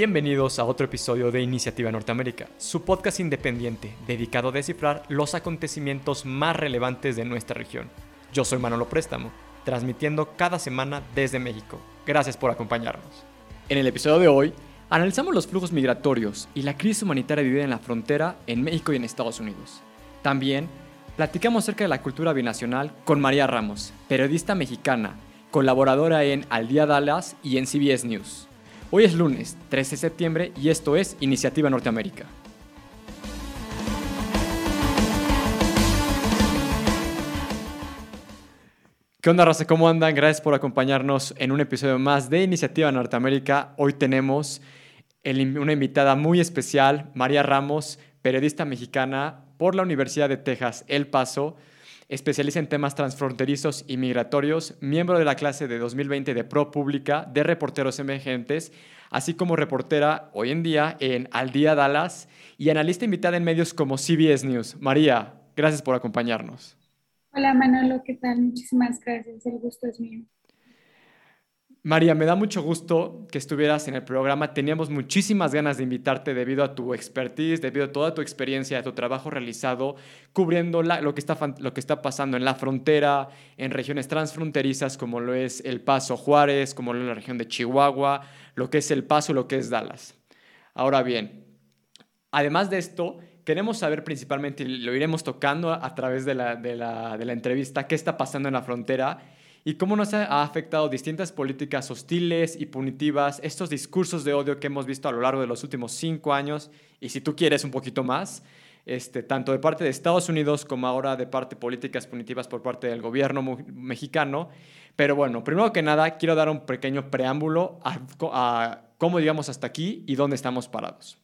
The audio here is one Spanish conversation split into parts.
Bienvenidos a otro episodio de Iniciativa Norteamérica, su podcast independiente dedicado a descifrar los acontecimientos más relevantes de nuestra región. Yo soy Manolo Préstamo, transmitiendo cada semana desde México. Gracias por acompañarnos. En el episodio de hoy, analizamos los flujos migratorios y la crisis humanitaria vivida en la frontera en México y en Estados Unidos. También platicamos acerca de la cultura binacional con María Ramos, periodista mexicana, colaboradora en Al Día Dallas y en CBS News. Hoy es lunes 13 de septiembre y esto es Iniciativa Norteamérica. ¿Qué onda, raza? ¿Cómo andan? Gracias por acompañarnos en un episodio más de Iniciativa Norteamérica. Hoy tenemos una invitada muy especial, María Ramos, periodista mexicana por la Universidad de Texas, El Paso, especialista en temas transfronterizos y migratorios, miembro de la clase de 2020 de Pro Pública de Reporteros Emergentes, así como reportera hoy en día en Al Día Dallas y analista invitada en medios como CBS News. María, gracias por acompañarnos. Hola Manolo, ¿qué tal? Muchísimas gracias, el gusto es mío. María, me da mucho gusto que estuvieras en el programa. Teníamos muchísimas ganas de invitarte debido a tu expertise, debido a toda tu experiencia, a tu trabajo realizado, cubriendo lo, que está, pasando en la frontera, en regiones transfronterizas como lo es El Paso Juárez, como lo es la región de Chihuahua, lo que es El Paso, lo que es Dallas. Ahora bien, además de esto, queremos saber principalmente, y lo iremos tocando a través de la entrevista, qué está pasando en la frontera y cómo nos ha afectado distintas políticas hostiles y punitivas, estos discursos de odio que hemos visto a lo largo de los últimos cinco años, y si tú quieres un poquito más, este, tanto de parte de Estados Unidos como ahora de parte políticas punitivas por parte del gobierno mexicano. Pero bueno, primero que nada, quiero dar un pequeño preámbulo a, a cómo llegamos hasta aquí y dónde estamos parados.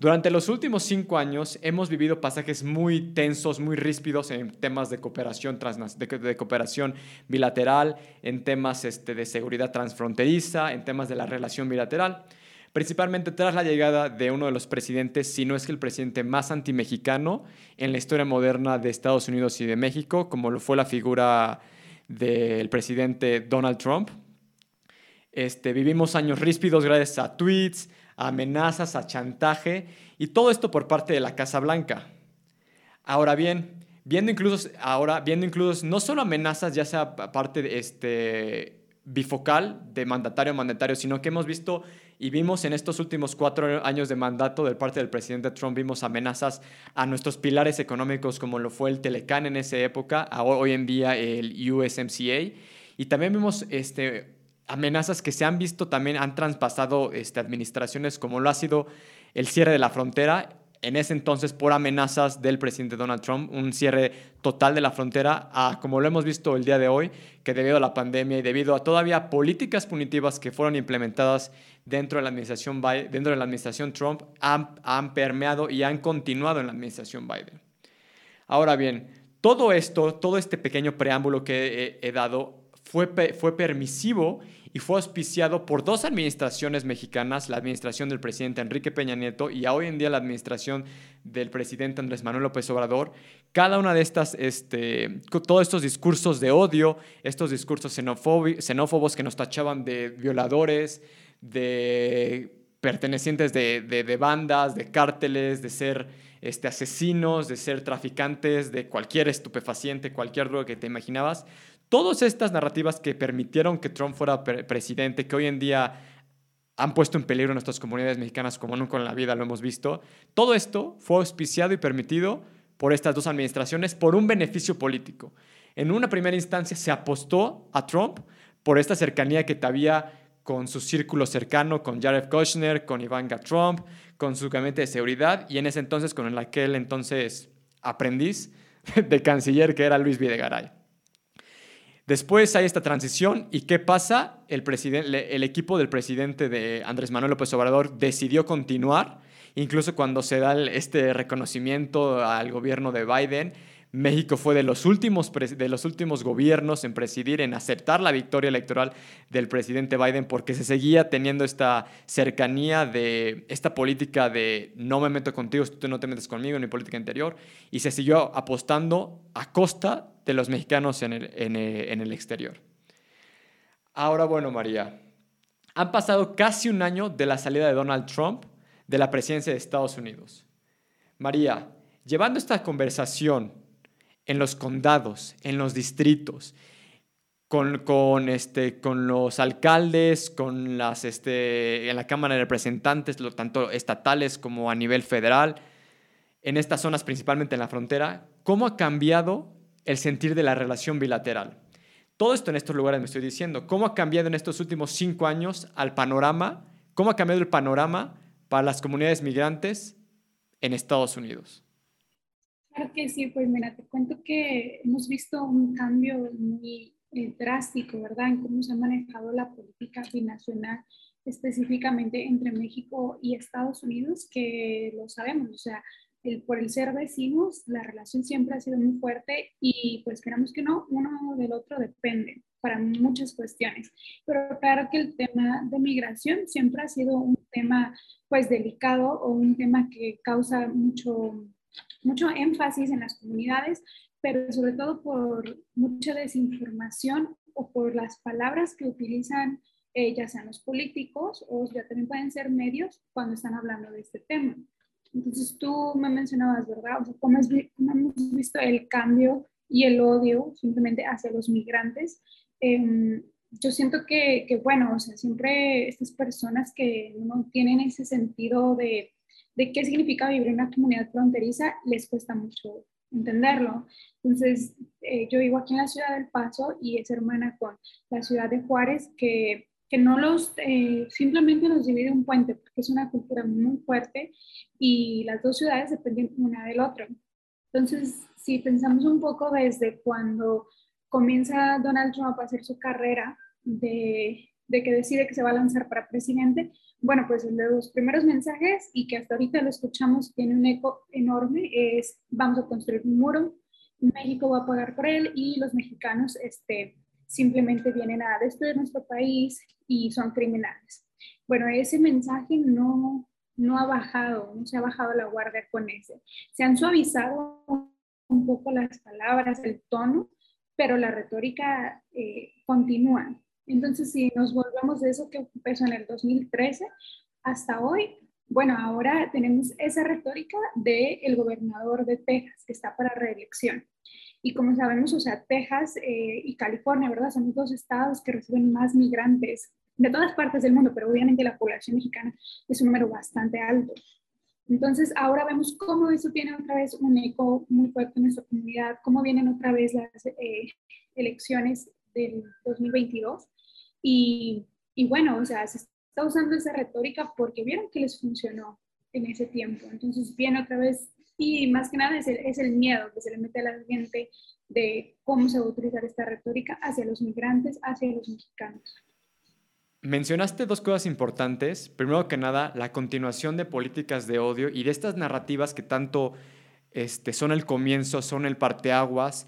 Durante los últimos cinco años hemos vivido pasajes muy tensos, muy ríspidos en temas de cooperación, bilateral, en temas este, de seguridad transfronteriza, en temas de la relación bilateral, principalmente tras la llegada de uno de los presidentes, si no es que el presidente más antimexicano en la historia moderna de Estados Unidos y de México, como lo fue la figura del presidente Donald Trump. Este, vivimos años ríspidos gracias a tweets, amenazas, a chantaje y todo esto por parte de la Casa Blanca. Ahora bien, viendo incluso ahora viendo incluso no solo amenazas ya sea parte de este bifocal de mandatario a mandatario, sino que hemos visto y vimos en estos últimos cuatro años de mandato del parte del presidente Trump, vimos amenazas a nuestros pilares económicos como lo fue el Telecan en esa época, hoy en día el USMCA, y también vimos este, amenazas que se han visto también han traspasado este, administraciones, como lo ha sido el cierre de la frontera, en ese entonces por amenazas del presidente Donald Trump, un cierre total de la frontera, como lo hemos visto el día de hoy, que debido a la pandemia y debido a todavía políticas punitivas que fueron implementadas dentro de la administración, dentro de la administración Trump, han, permeado y han continuado en la administración Biden. Ahora bien, todo esto, todo este pequeño preámbulo que he, he dado, fue, fue permisivo y fue auspiciado por dos administraciones mexicanas, la administración del presidente Enrique Peña Nieto y hoy en día la administración del presidente Andrés Manuel López Obrador. Cada una de estas, este, todos estos discursos de odio, estos discursos xenófobos que nos tachaban de violadores, de pertenecientes de, de, bandas, de cárteles, de ser este, asesinos, de ser traficantes, de cualquier estupefaciente, cualquier droga que te imaginabas, Todas estas narrativas que permitieron que Trump fuera presidente, que hoy en día han puesto en peligro nuestras comunidades mexicanas como nunca en la vida lo hemos visto, todo esto fue auspiciado y permitido por estas dos administraciones por un beneficio político. En una primera instancia se apostó a Trump por esta cercanía que había con su círculo cercano, con Jared Kushner, con Ivanka Trump, con su gabinete de seguridad y en ese entonces con el aquel entonces aprendiz de canciller que era Luis Videgaray. Después hay esta transición y ¿qué pasa? El, equipo del presidente de Andrés Manuel López Obrador decidió continuar, incluso cuando se da este reconocimiento al gobierno de Biden. México fue de los, últimos, de los últimos gobiernos en presidir, en aceptar la victoria electoral del presidente Biden porque se seguía teniendo esta cercanía de esta política de no me meto contigo, tú no te metes conmigo en mi política interior y se siguió apostando a costa de los mexicanos en el, en, el, exterior. Ahora, bueno, María, Han pasado casi un año de la salida de Donald Trump de la presidencia de Estados Unidos. María, llevando esta conversación en los condados, en los distritos, con, con, este, con los alcaldes, con las, este, en la Cámara de Representantes, lo, tanto estatales como a nivel federal, en estas zonas, principalmente en la frontera, ¿cómo ha cambiado el sentir de la relación bilateral? Todo esto en estos lugares me estoy diciendo. ¿Cómo ha cambiado en estos últimos cinco años al panorama? ¿Cómo ha cambiado el panorama para las comunidades migrantes en Estados Unidos? Claro que sí, pues mira, te cuento que hemos visto un cambio muy eh, drástico, ¿verdad?, en cómo se ha manejado la política binacional específicamente entre México y Estados Unidos, que lo sabemos, o sea, el, por el ser vecinos, la relación siempre ha sido muy fuerte y pues queramos que no, uno del otro depende para muchas cuestiones. Pero claro que el tema de migración siempre ha sido un tema pues delicado o un tema que causa mucho, mucho énfasis en las comunidades, pero sobre todo por mucha desinformación o por las palabras que utilizan eh, ya sean los políticos o ya también pueden ser medios cuando están hablando de este tema. Entonces tú me mencionabas, ¿verdad? O sea, ¿cómo, hemos visto el cambio y el odio simplemente hacia los migrantes? Em, yo siento que, que, bueno, o sea, siempre estas personas que no tienen ese sentido de, de qué significa vivir en una comunidad fronteriza, les cuesta mucho entenderlo. Entonces, eh, yo vivo aquí en la ciudad del Paso y es hermana con la ciudad de Juárez, que que no los, eh, simplemente nos divide un puente, porque es una cultura muy fuerte y las dos ciudades dependen una del otro. Entonces, si pensamos un poco desde cuando comienza Donald Trump a hacer su carrera de, de que decide que se va a lanzar para presidente, bueno, pues los primeros mensajes y que hasta ahorita lo escuchamos tiene un eco enorme es vamos a construir un muro, México va a pagar por él y los mexicanos este, simplemente vienen a destruir nuestro país y son criminales. Bueno, ese mensaje no, no ha bajado, no se ha bajado la guardia con ese. Se han suavizado un poco las palabras, el tono, pero la retórica eh, continúa. Entonces, si nos volvemos de eso que empezó en el 2013 hasta hoy, bueno, ahora tenemos esa retórica del el gobernador de Texas, que está para reelección. Y como sabemos, o sea, Texas eh, y California, ¿verdad? Son los dos estados que reciben más migrantes de todas partes del mundo, pero obviamente la población mexicana es un número bastante alto. Entonces, ahora vemos cómo eso tiene otra vez un eco muy fuerte en nuestra comunidad, cómo vienen otra vez las eh, elecciones del 2022. Y, y bueno, o sea, se está usando esa retórica porque vieron que les funcionó en ese tiempo. Entonces, viene otra vez y más que nada es el, es el miedo que se le mete a la gente de cómo se va a utilizar esta retórica hacia los migrantes, hacia los mexicanos. Mencionaste dos cosas importantes. Primero que nada, la continuación de políticas de odio y de estas narrativas que tanto este, son el comienzo, son el parteaguas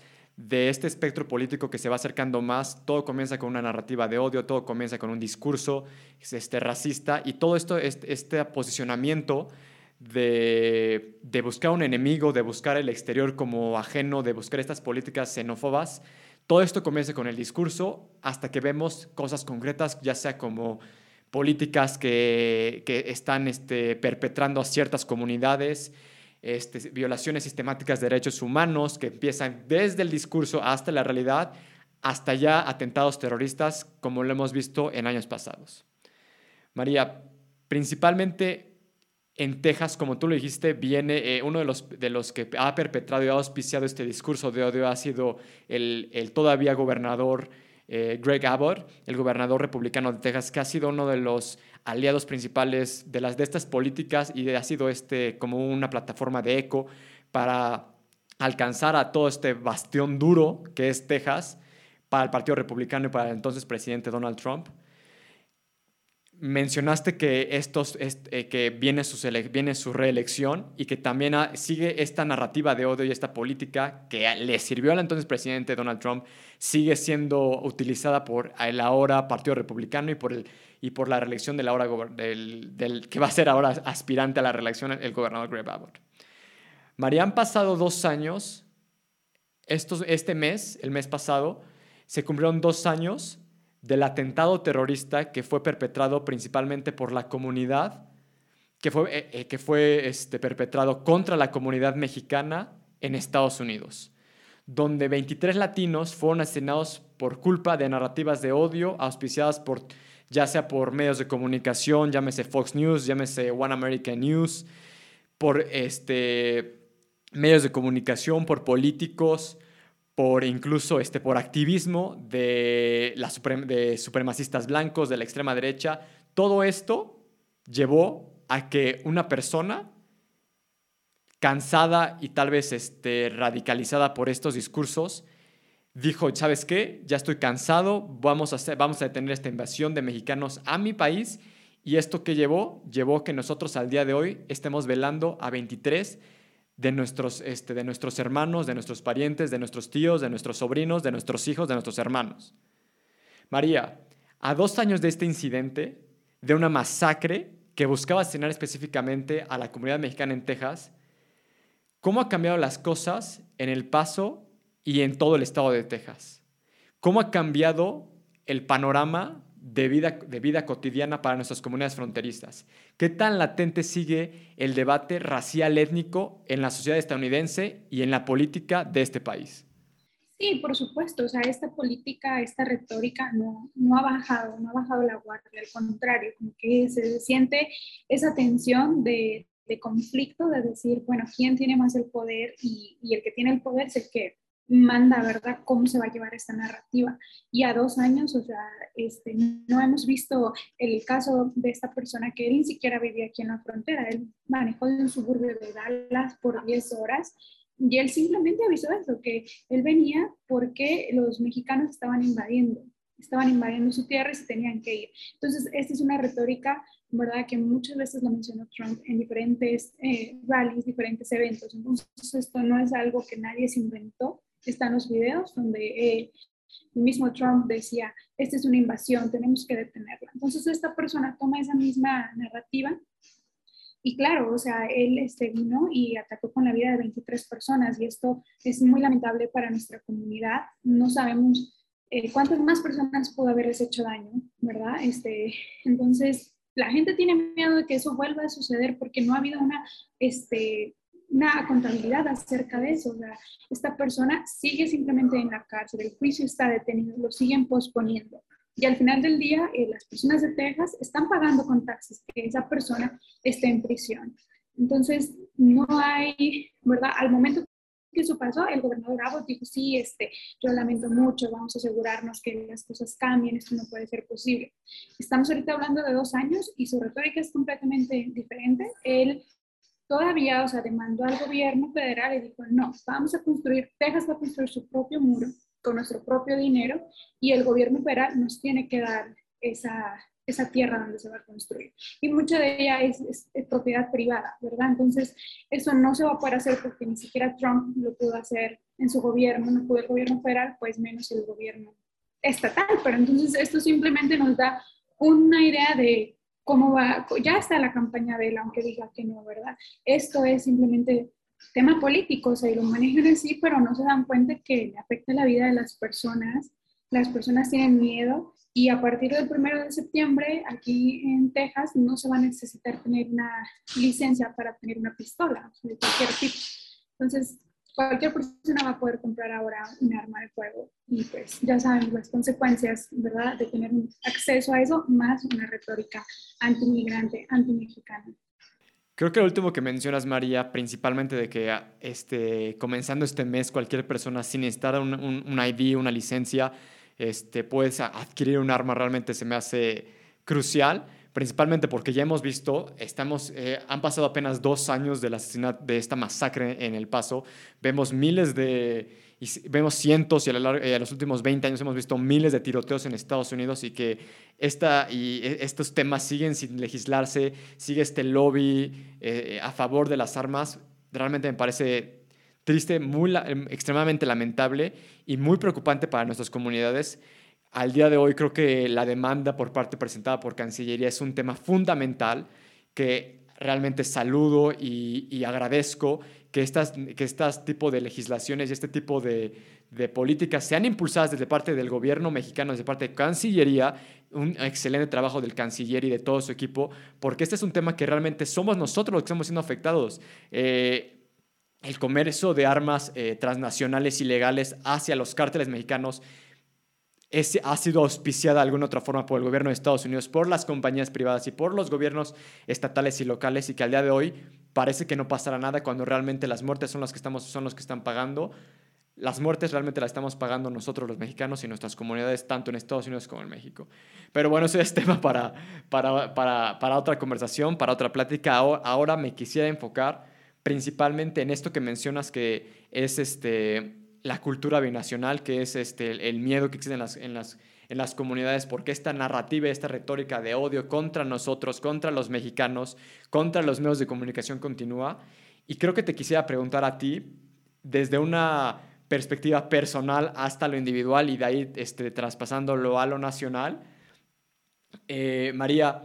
de este espectro político que se va acercando más. Todo comienza con una narrativa de odio, todo comienza con un discurso este, racista y todo esto, este, este posicionamiento de, buscar un enemigo, de buscar el exterior como ajeno, de buscar estas políticas xenófobas. Todo esto comienza con el discurso hasta que vemos cosas concretas, ya sea como políticas que, están este, perpetrando a ciertas comunidades, este, violaciones sistemáticas de derechos humanos que empiezan desde el discurso hasta la realidad, hasta ya atentados terroristas como lo hemos visto en años pasados. María, principalmente en Texas, como tú lo dijiste, viene eh, uno de los, de los que ha perpetrado y ha auspiciado este discurso de odio, ha sido el, el todavía gobernador eh, Greg Abbott, el gobernador republicano de Texas, que ha sido uno de los aliados principales de, las, de estas políticas y ha sido este, como una plataforma de eco para alcanzar a todo este bastión duro que es Texas para el Partido Republicano y para el entonces presidente Donald Trump mencionaste que, estos, eh, que viene, su viene su reelección y que también sigue esta narrativa de odio y esta política que le sirvió al entonces presidente Donald Trump, sigue siendo utilizada por el ahora Partido Republicano y por, el, y por la reelección del, ahora, del, del, que va a ser ahora aspirante a la reelección el gobernador Greg Abbott. María, han pasado dos años, estos, este mes, el mes pasado, se cumplieron dos años del atentado terrorista que fue perpetrado principalmente por la comunidad, que fue, eh, eh, que fue este, perpetrado contra la comunidad mexicana en Estados Unidos, donde 23 latinos fueron asesinados por culpa de narrativas de odio auspiciadas por ya sea por medios de comunicación, llámese Fox News, llámese One American News, por este, medios de comunicación, por políticos, por incluso este, por activismo de, supremacistas blancos, de la extrema derecha. Todo esto llevó a que una persona cansada y tal vez este, radicalizada por estos discursos, dijo, ¿sabes qué? Ya estoy cansado, vamos a, vamos a detener esta invasión de mexicanos a mi país. ¿Y esto qué llevó? Llevó que nosotros al día de hoy estemos velando a 23 de nuestros, este, de nuestros hermanos, de nuestros parientes, de nuestros tíos, de nuestros sobrinos, de nuestros hijos, de nuestros hermanos. María, a dos años de este incidente, de una masacre que buscaba asesinar específicamente a la comunidad mexicana en Texas, ¿cómo ha cambiado las cosas en El Paso y en todo el estado de Texas. ¿Cómo ha cambiado el panorama de vida, de vida cotidiana para nuestras comunidades fronterizas? ¿Qué tan latente sigue el debate racial étnico en la sociedad estadounidense y en la política de este país? Sí, por supuesto, o sea, esta política, esta retórica no, no ha bajado, no ha bajado la guardia, al contrario, como que se siente esa tensión de, de conflicto, de decir, bueno, ¿quién tiene más el poder? Y, y el que tiene el poder es el que manda, ¿verdad?, cómo se va a llevar esta narrativa. Y a dos años, o sea, este, no hemos visto el caso de esta persona que él ni siquiera vivía aquí en la frontera. Él manejó de un suburbio de Dallas por 10 horas y él simplemente avisó eso, que él venía porque los mexicanos estaban invadiendo, estaban invadiendo su tierra y se tenían que ir. Entonces, esta es una retórica, ¿verdad?, que muchas veces lo mencionó Trump en diferentes eh, rallies, diferentes eventos. Entonces, esto no es algo que nadie se inventó, están los videos donde eh, el mismo Trump decía, esta es una invasión, tenemos que detenerla. Entonces esta persona toma esa misma narrativa y claro, o sea, él este, vino y atacó con la vida de 23 personas y esto es muy lamentable para nuestra comunidad. No sabemos eh, cuántas más personas pudo haberles hecho daño, ¿verdad? Este, entonces, la gente tiene miedo de que eso vuelva a suceder porque no ha habido una este, una contabilidad acerca de eso. O sea, esta persona sigue simplemente en la cárcel, el juicio está detenido, lo siguen posponiendo. Y al final del día, eh, las personas de Texas están pagando con taxes que esa persona esté en prisión. Entonces, no hay, ¿verdad? Al momento que eso pasó, el gobernador Abbott dijo, sí, este, yo lamento mucho, vamos a asegurarnos que las cosas cambien, esto no puede ser posible. Estamos ahorita hablando de dos años y su retórica es completamente diferente. Él todavía, o sea, demandó al gobierno federal y dijo, no, vamos a construir, Texas va a construir su propio muro con nuestro propio dinero y el gobierno federal nos tiene que dar esa, esa tierra donde se va a construir. Y mucha de ella es, es, propiedad privada, ¿verdad? Entonces, eso no se va a poder hacer porque ni siquiera Trump lo pudo hacer en su gobierno, no pudo el gobierno federal, pues menos el gobierno estatal. Pero entonces esto simplemente nos da una idea de cómo va, ya está la campaña de él, aunque diga que no, ¿verdad? Esto es simplemente tema político, o sea, y lo manejan así, pero no se dan cuenta que afecta la vida de las personas, las personas tienen miedo y a partir del primero de septiembre aquí en Texas no se va a necesitar tener una licencia para tener una pistola de cualquier tipo. Entonces, cualquier persona va a poder comprar ahora un arma de fuego y pues ya saben las consecuencias, ¿verdad?, de tener acceso a eso, más una retórica anti-inmigrante, anti-mexicana. Creo que lo último que mencionas, María, principalmente de que este, comenzando este mes cualquier persona sin estar un, un, ID, una licencia, este, puedes adquirir un arma, realmente se me hace crucial principalmente porque ya hemos visto, estamos, eh, han pasado apenas dos años del asesinato, de esta masacre en El Paso, vemos miles de, vemos cientos y a, eh, los últimos 20 años hemos visto miles de tiroteos en Estados Unidos y que esta, y e, estos temas siguen sin legislarse, sigue este lobby eh, a favor de las armas, realmente me parece triste, muy, extremadamente lamentable y muy preocupante para nuestras comunidades. Al día de hoy creo que la demanda por parte presentada por Cancillería es un tema fundamental que realmente saludo y, agradezco que estas, que estas tipo de legislaciones y este tipo de, de políticas sean impulsadas desde parte del gobierno mexicano, desde parte de Cancillería, un excelente trabajo del canciller y de todo su equipo, porque este es un tema que realmente somos nosotros los que estamos siendo afectados. Eh, el comercio de armas eh, transnacionales ilegales hacia los cárteles mexicanos ha sido auspiciada de alguna otra forma por el gobierno de Estados Unidos, por las compañías privadas y por los gobiernos estatales y locales y que al día de hoy parece que no pasará nada cuando realmente las muertes son las que, estamos, son los que están pagando. Las muertes realmente las estamos pagando nosotros los mexicanos y nuestras comunidades, tanto en Estados Unidos como en México. Pero bueno, ese es tema para, para, para, para otra conversación, para otra plática. Ahora me quisiera enfocar principalmente en esto que mencionas que es este, la cultura binacional, que es este, el miedo que existe en las, en las, en las comunidades, porque esta narrativa, esta retórica de odio contra nosotros, contra los mexicanos, contra los medios de comunicación continúa. Y creo que te quisiera preguntar a ti, desde una perspectiva personal hasta lo individual y de ahí este, traspasándolo a lo nacional. Eh, María,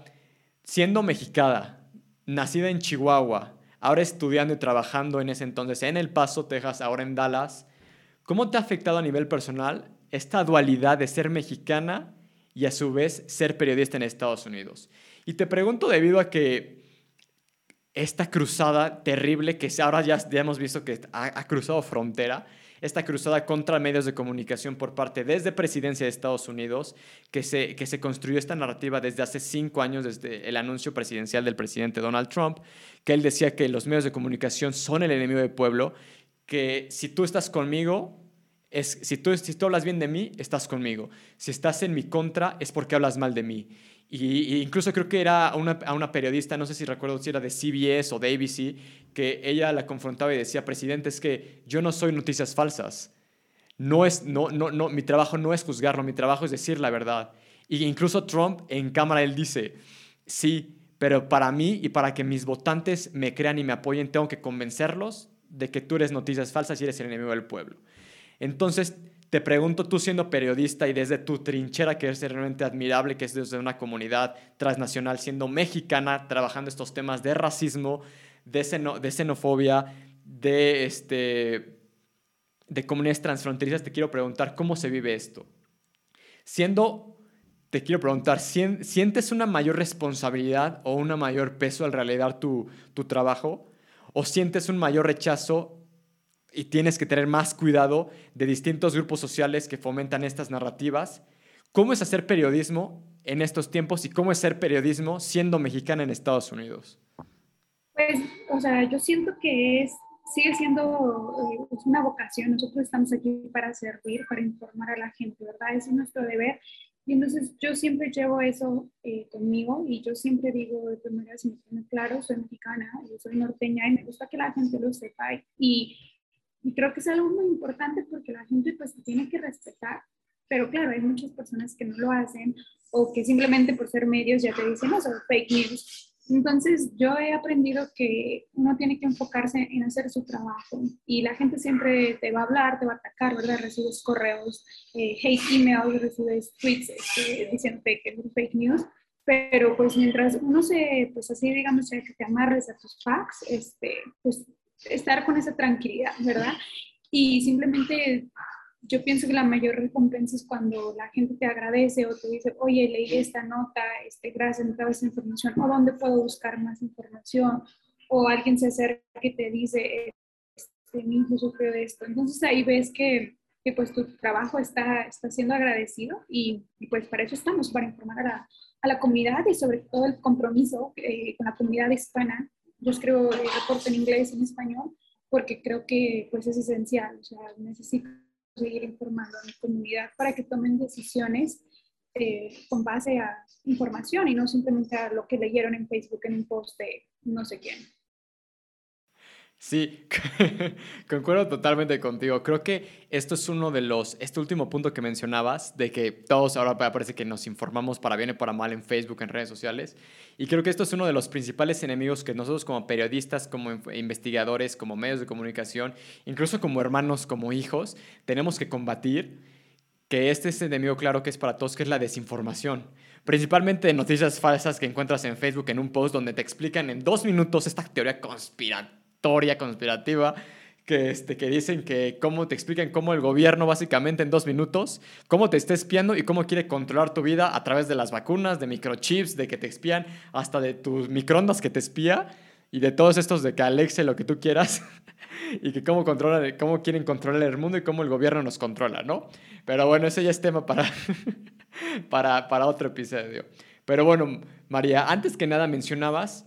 siendo mexicana, nacida en Chihuahua, ahora estudiando y trabajando en ese entonces en El Paso, Texas, ahora en Dallas, ¿cómo te ha afectado a nivel personal esta dualidad de ser mexicana y a su vez ser periodista en Estados Unidos? Y te pregunto debido a que esta cruzada terrible que ahora ya, ya hemos visto que ha, cruzado frontera, esta cruzada contra medios de comunicación por parte desde presidencia de Estados Unidos, que se, que se construyó esta narrativa desde hace cinco años, desde el anuncio presidencial del presidente Donald Trump, que él decía que los medios de comunicación son el enemigo del pueblo, que si tú estás conmigo, es, si, tú, si tú hablas bien de mí, estás conmigo. Si estás en mi contra, es porque hablas mal de mí. Y, incluso creo que era a una, a una, periodista, no sé si recuerdo si era de CBS o de ABC, que ella la confrontaba y decía, presidente, es que yo no soy noticias falsas. No es, no, no, no, mi trabajo no es juzgarlo, mi trabajo es decir la verdad. Y incluso Trump en cámara, él dice, sí, pero para mí y para que mis votantes me crean y me apoyen, tengo que convencerlos de que tú eres noticias falsas y eres el enemigo del pueblo. Entonces, te pregunto, tú siendo periodista y desde tu trinchera, que es realmente admirable, que es desde una comunidad transnacional, siendo mexicana, trabajando estos temas de racismo, de, xenofobia, de, este, de comunidades transfronterizas, te quiero preguntar, ¿cómo se vive esto? Siendo, te quiero preguntar, ¿sientes una mayor responsabilidad o un mayor peso al realizar tu trabajo? ¿O sientes un mayor rechazo y tienes que tener más cuidado de distintos grupos sociales que fomentan estas narrativas. ¿Cómo es hacer periodismo en estos tiempos y cómo es ser periodismo siendo mexicana en Estados Unidos? Pues, o sea, yo siento que es, sigue siendo eh, una vocación. Nosotros estamos aquí para servir, para informar a la gente, ¿verdad? Es nuestro deber. Y entonces yo siempre llevo eso eh, conmigo y yo siempre digo de primera, si me claro, soy mexicana, yo soy norteña y me gusta que la gente lo sepa. Y y creo que es algo muy importante porque la gente pues tiene que respetar. Pero claro, hay muchas personas que no lo hacen o que simplemente por ser medios ya te dicen, no, son fake news. Entonces yo he aprendido que uno tiene que enfocarse en hacer su trabajo y la gente siempre te va a hablar, te va a atacar, ¿verdad? Recibes correos, eh, hate emails, recibes tweets este, diciendo fake, fake news, pero pues mientras uno se, pues así digamos, que te amarres a tus facts, este, pues estar con esa tranquilidad, ¿verdad? Y simplemente yo pienso que la mayor recompensa es cuando la gente te agradece o te dice, oye, leí esta nota, este, gracias, me esa información, o dónde puedo buscar más información, o alguien se acerca y te dice, este, mi sufrió de esto. Entonces ahí ves que, que pues tu trabajo está, está siendo agradecido y, pues para eso estamos, para informar a la, a la comunidad y sobre todo el compromiso eh, con la comunidad hispana yo escribo el reporte en inglés y en español porque creo que pues es esencial, o sea, necesito seguir informando a mi comunidad para que tomen decisiones eh, con base a información y no simplemente a lo que leyeron en Facebook en un post de no sé quién. Sí, concuerdo totalmente contigo. Creo que esto es uno de los, este último punto que mencionabas, de que todos ahora parece que nos informamos para bien y para mal en Facebook, en redes sociales. Y creo que esto es uno de los principales enemigos que nosotros como periodistas, como investigadores, como medios de comunicación, incluso como hermanos, como hijos, tenemos que combatir que este es enemigo claro que es para todos, que es la desinformación. Principalmente noticias falsas que encuentras en Facebook en un post donde te explican en dos minutos esta teoría conspiratoria, conspirativa, que, este, que dicen que cómo te explican cómo el gobierno básicamente en dos minutos, cómo te está espiando y cómo quiere controlar tu vida a través de las vacunas, de microchips, de que te espían, hasta de tus microondas que te espía y de todos estos de que Alexe lo que tú quieras y que cómo, controla, cómo quieren controlar el mundo y cómo el gobierno nos controla, ¿no? Pero bueno, ese ya es tema para, para, para otro episodio. Pero bueno, María, antes que nada mencionabas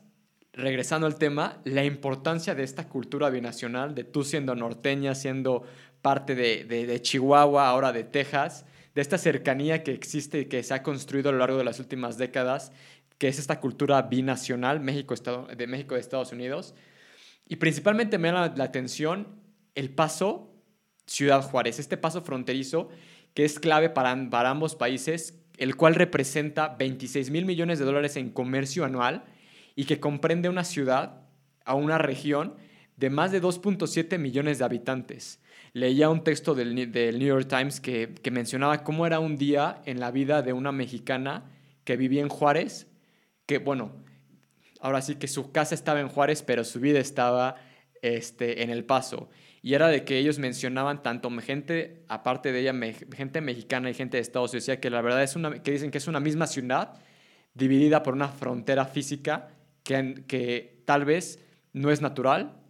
regresando al tema, la importancia de esta cultura binacional, de tú siendo norteña, siendo parte de, de, Chihuahua, ahora de Texas, de esta cercanía que existe y que se ha construido a lo largo de las últimas décadas, que es esta cultura binacional, México, Estado, de México y Estados Unidos. Y principalmente me llama la atención el paso Ciudad Juárez, este paso fronterizo que es clave para, para ambos países, el cual representa 26 mil millones de dólares en comercio anual y que comprende una ciudad a una región de más de 2.7 millones de habitantes. Leía un texto del, New York Times que, que, mencionaba cómo era un día en la vida de una mexicana que vivía en Juárez, que bueno, ahora sí que su casa estaba en Juárez, pero su vida estaba este, en El Paso. Y era de que ellos mencionaban tanto gente, aparte de ella, gente mexicana y gente de Estados Unidos, que la verdad es una, que dicen que es una misma ciudad dividida por una frontera física que, tal vez no es natural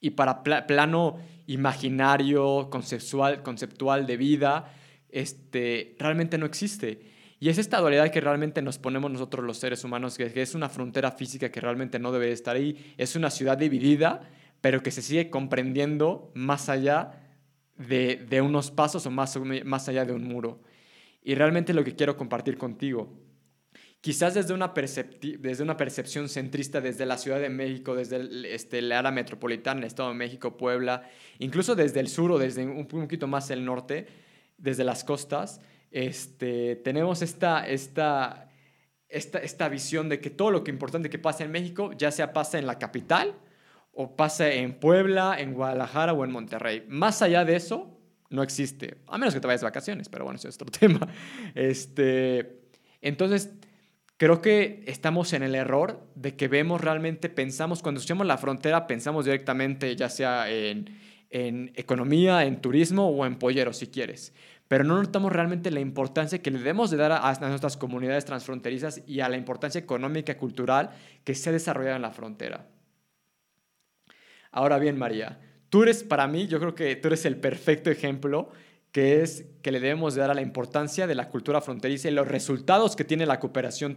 y para plano imaginario, conceptual, conceptual de vida, este, realmente no existe. Y es esta dualidad que realmente nos ponemos nosotros los seres humanos, que, es una frontera física que realmente no debe estar ahí. Es una ciudad dividida, pero que se sigue comprendiendo más allá de, de unos pasos o más, más allá de un muro. Y realmente lo que quiero compartir contigo quizás desde una, percepción centrista desde la Ciudad de México, desde el, este, la área metropolitana, el Estado de México, Puebla, incluso desde el sur o desde un poquito más el norte, desde las costas, este, tenemos esta, esta, esta, esta visión de que todo lo que importante que pasa en México, ya sea pasa en la capital o pasa en Puebla, en Guadalajara o en Monterrey. Más allá de eso, no existe, a menos que te vayas de vacaciones, pero bueno, eso es otro tema. Este, entonces, creo que estamos en el error de que vemos realmente, pensamos, cuando escuchamos la frontera, pensamos directamente ya sea en, economía, en turismo o en pollero, si quieres. Pero no notamos realmente la importancia que le debemos de dar a, a nuestras comunidades transfronterizas y a la importancia económica y cultural que se ha desarrollado en la frontera. Ahora bien, María, tú eres para mí, yo creo que tú eres el perfecto ejemplo que es que le debemos dar a la importancia de la cultura fronteriza y los resultados que tiene la cooperación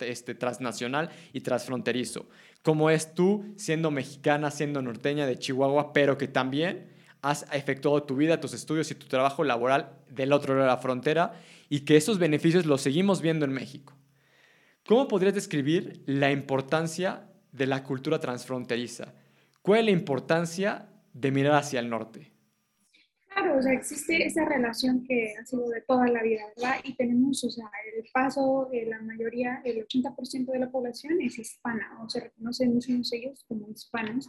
este, transnacional y transfronterizo. Como es tú siendo mexicana, siendo norteña de Chihuahua, pero que también has efectuado tu vida, tus estudios y tu trabajo laboral del otro lado de la frontera y que esos beneficios los seguimos viendo en México. ¿Cómo podrías describir la importancia de la cultura transfronteriza? ¿Cuál es la importancia de mirar hacia el norte? Claro, o sea, existe esa relación que ha sido de toda la vida, ¿verdad? Y tenemos, o sea, el paso, de la mayoría, el 80% de la población es hispana, o sea, reconocen muchos ellos como hispanos.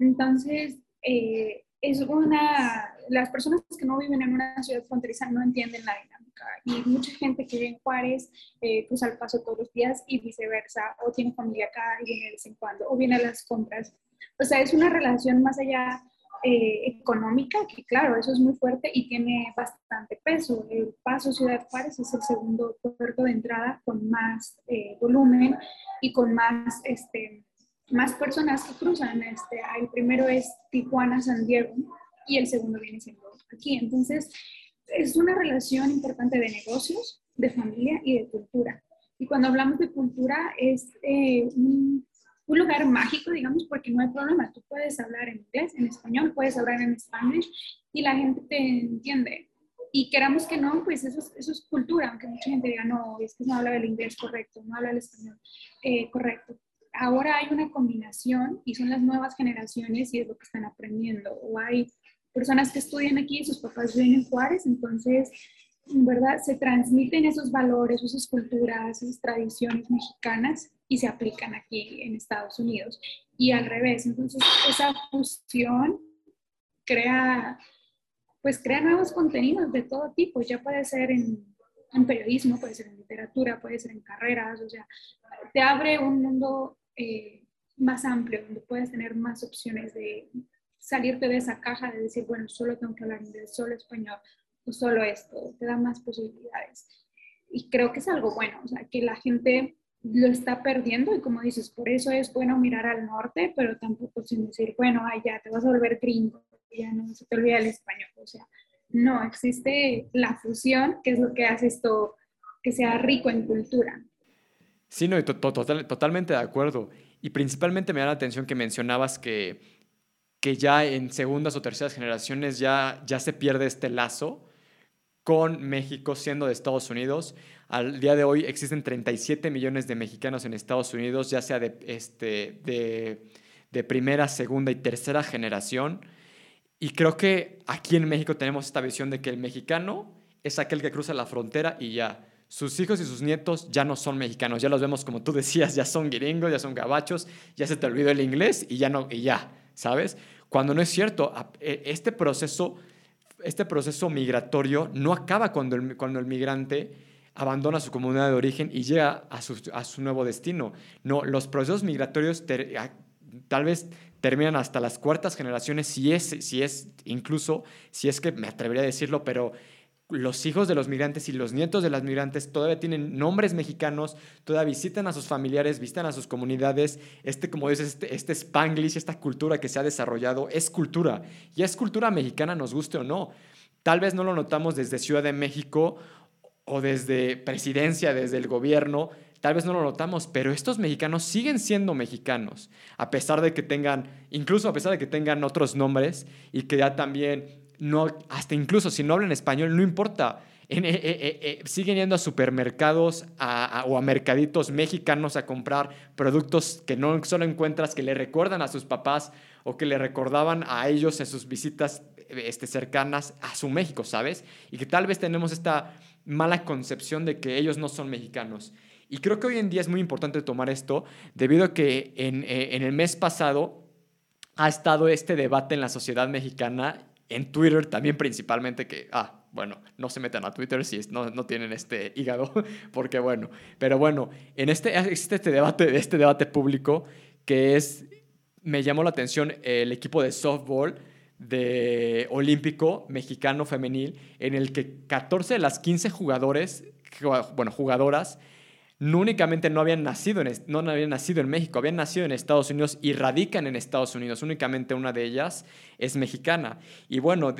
Entonces, eh, es una, las personas que no viven en una ciudad fronteriza no entienden la dinámica y mucha gente que vive en Juárez eh, cruza el paso todos los días y viceversa, o tiene familia acá y viene de vez en cuando, o viene a las compras. O sea, es una relación más allá eh, económica, que claro, eso es muy fuerte y tiene bastante peso. El Paso Ciudad Juárez es el segundo puerto de entrada con más eh, volumen y con más, este, más personas que cruzan. Este, el primero es Tijuana, San Diego y el segundo viene siendo aquí. Entonces, es una relación importante de negocios, de familia y de cultura. Y cuando hablamos de cultura, es eh, un un lugar mágico, digamos, porque no hay problema. Tú puedes hablar en inglés, en español, puedes hablar en español y la gente te entiende. Y queramos que no, pues eso es, eso es cultura, aunque mucha gente diga, no, es que no habla el inglés correcto, no habla el español eh, correcto. Ahora hay una combinación y son las nuevas generaciones y es lo que están aprendiendo. O hay personas que estudian aquí, sus papás viven en Juárez, entonces ¿verdad? Se transmiten esos valores, esas culturas, esas tradiciones mexicanas y se aplican aquí en Estados Unidos. Y al revés, entonces esa fusión crea pues crea nuevos contenidos de todo tipo, ya puede ser en, en periodismo, puede ser en literatura, puede ser en carreras, o sea, te abre un mundo eh, más amplio, donde puedes tener más opciones de salirte de esa caja de decir, bueno, solo tengo que hablar inglés, solo español, o solo esto, te da más posibilidades. Y creo que es algo bueno, o sea, que la gente lo está perdiendo y como dices, por eso es bueno mirar al norte, pero tampoco sin decir, bueno, ya te vas a volver gringo, ya no se te olvida el español, o sea, no, existe la fusión, que es lo que hace esto que sea rico en cultura. Sí, no, totalmente de acuerdo. Y principalmente me da la atención que mencionabas que, que ya en segundas o terceras generaciones ya, ya se pierde este lazo con México siendo de Estados Unidos. Al día de hoy existen 37 millones de mexicanos en Estados Unidos, ya sea de, este, de, de primera, segunda y tercera generación. Y creo que aquí en México tenemos esta visión de que el mexicano es aquel que cruza la frontera y ya. Sus hijos y sus nietos ya no son mexicanos, ya los vemos como tú decías, ya son gringos, ya son gabachos, ya se te olvidó el inglés y ya no, y ya, ¿sabes? Cuando no es cierto, e, este proceso, este proceso migratorio no acaba cuando el, cuando el migrante abandona su comunidad de origen y llega a su, a su nuevo destino. No, los procesos migratorios tal vez terminan hasta las cuartas generaciones, si es, si es incluso, si es que me atrevería a decirlo, pero los hijos de los migrantes y los nietos de los migrantes todavía tienen nombres mexicanos, todavía visitan a sus familiares, visitan a sus comunidades. Este, como dices, este, este spanglish, esta cultura que se ha desarrollado, es cultura. Y es cultura mexicana, nos guste o no. Tal vez no lo notamos desde Ciudad de México o desde presidencia, desde el gobierno, tal vez no lo notamos, pero estos mexicanos siguen siendo mexicanos, a pesar de que tengan, incluso a pesar de que tengan otros nombres y que ya también, no, hasta incluso si no hablan español, no importa. Eh, eh, eh, siguen yendo a supermercados o a mercaditos mexicanos a comprar productos que no solo encuentras que le recuerdan a sus papás o que le recordaban a ellos en sus visitas este, cercanas a su México, ¿sabes? Y que tal vez tenemos esta mala concepción de que ellos no son mexicanos. Y creo que hoy en día es muy importante tomar esto, debido a que en, eh, en el mes pasado ha estado este debate en la sociedad mexicana, en Twitter también principalmente, que, ah, bueno, no se metan a Twitter si no, no tienen este hígado, porque bueno, pero bueno, en este, existe este debate, este debate público que es, me llamó la atención el equipo de softball de olímpico mexicano femenil, en el que 14 de las 15 jugadores, bueno, jugadoras, no únicamente no habían, nacido en, no habían nacido en México, habían nacido en Estados Unidos y radican en Estados Unidos. Únicamente una de ellas es mexicana. Y bueno,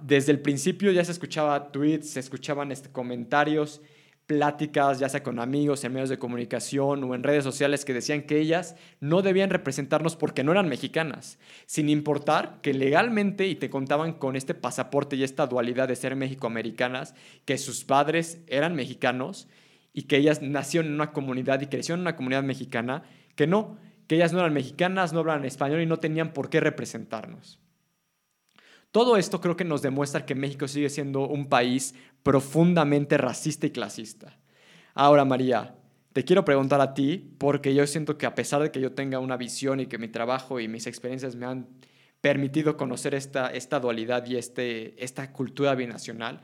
desde el principio ya se escuchaba tweets, se escuchaban este, comentarios, pláticas, ya sea con amigos, en medios de comunicación o en redes sociales que decían que ellas no debían representarnos porque no eran mexicanas, sin importar que legalmente y te contaban con este pasaporte y esta dualidad de ser mexicoamericanas, que sus padres eran mexicanos y que ellas nacieron en una comunidad y crecieron en una comunidad mexicana, que no, que ellas no eran mexicanas, no hablaban español y no tenían por qué representarnos. Todo esto creo que nos demuestra que México sigue siendo un país profundamente racista y clasista. Ahora, María, te quiero preguntar a ti, porque yo siento que a pesar de que yo tenga una visión y que mi trabajo y mis experiencias me han permitido conocer esta, esta dualidad y este, esta cultura binacional,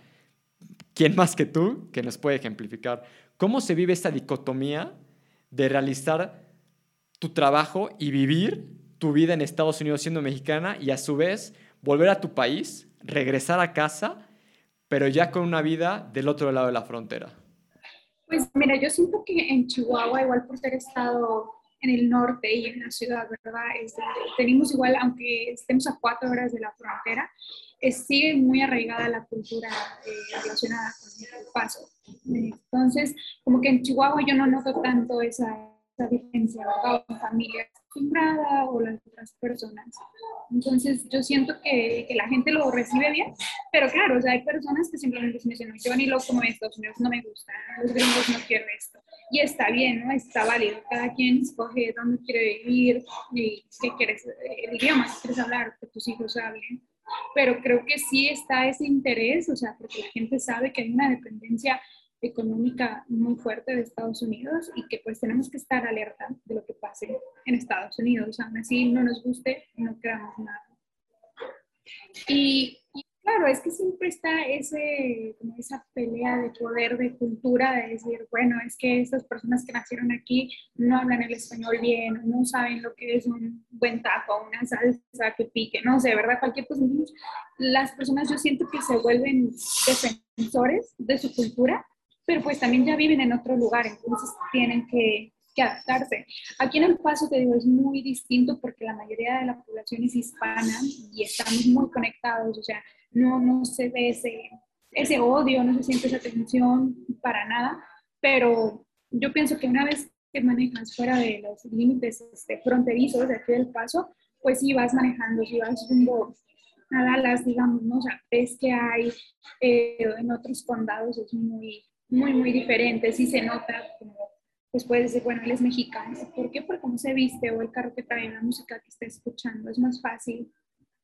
¿quién más que tú que nos puede ejemplificar ¿Cómo se vive esta dicotomía de realizar tu trabajo y vivir tu vida en Estados Unidos siendo mexicana y a su vez volver a tu país, regresar a casa, pero ya con una vida del otro lado de la frontera? Pues mira, yo siento que en Chihuahua, igual por ser estado en el norte y en la ciudad, ¿verdad? tenemos igual, aunque estemos a cuatro horas de la frontera, sigue muy arraigada la cultura eh, relacionada con el paso. Entonces, como que en Chihuahua yo no noto tanto esa, esa diferencia, ¿verdad? O familia acostumbrada o las otras personas. Entonces, yo siento que, que, la gente lo recibe bien, pero claro, o sea, hay personas que simplemente me dicen, yo ni lo como en Estados Unidos, no me gusta, los gringos no quieren esto. Y está bien, ¿no? Está válido. Cada quien escoge dónde quiere vivir y qué quieres, el idioma que quieres hablar, que tus hijos hablen pero creo que sí está ese interés, o sea, porque la gente sabe que hay una dependencia económica muy fuerte de Estados Unidos y que pues tenemos que estar alerta de lo que pase en Estados Unidos. Aún así no nos guste, no creamos nada. Y, claro, Claro, es que siempre está ese, como esa pelea de poder, de cultura, de decir, bueno, es que estas personas que nacieron aquí no hablan el español bien, no saben lo que es un buen taco, una salsa que pique, no sé, ¿verdad? Cualquier cosa. Las personas yo siento que se vuelven defensores de su cultura, pero pues también ya viven en otro lugar, entonces tienen que, adaptarse. Aquí en El Paso, te digo, es muy distinto porque la mayoría de la población es hispana y estamos muy conectados, o sea, no, no se ve ese, ese odio, no se siente esa tensión para nada, pero yo pienso que una vez que manejas fuera de los límites este, fronterizos de aquí del paso, pues sí vas manejando, si vas rumbo a Dallas, digamos, ¿no? O sea, ves que hay eh, en otros condados es muy, muy, muy diferente, sí se nota como, pues puedes decir, bueno, él es mexicano, ¿por qué? Porque cómo se viste o el carro que trae, la música que está escuchando, es más fácil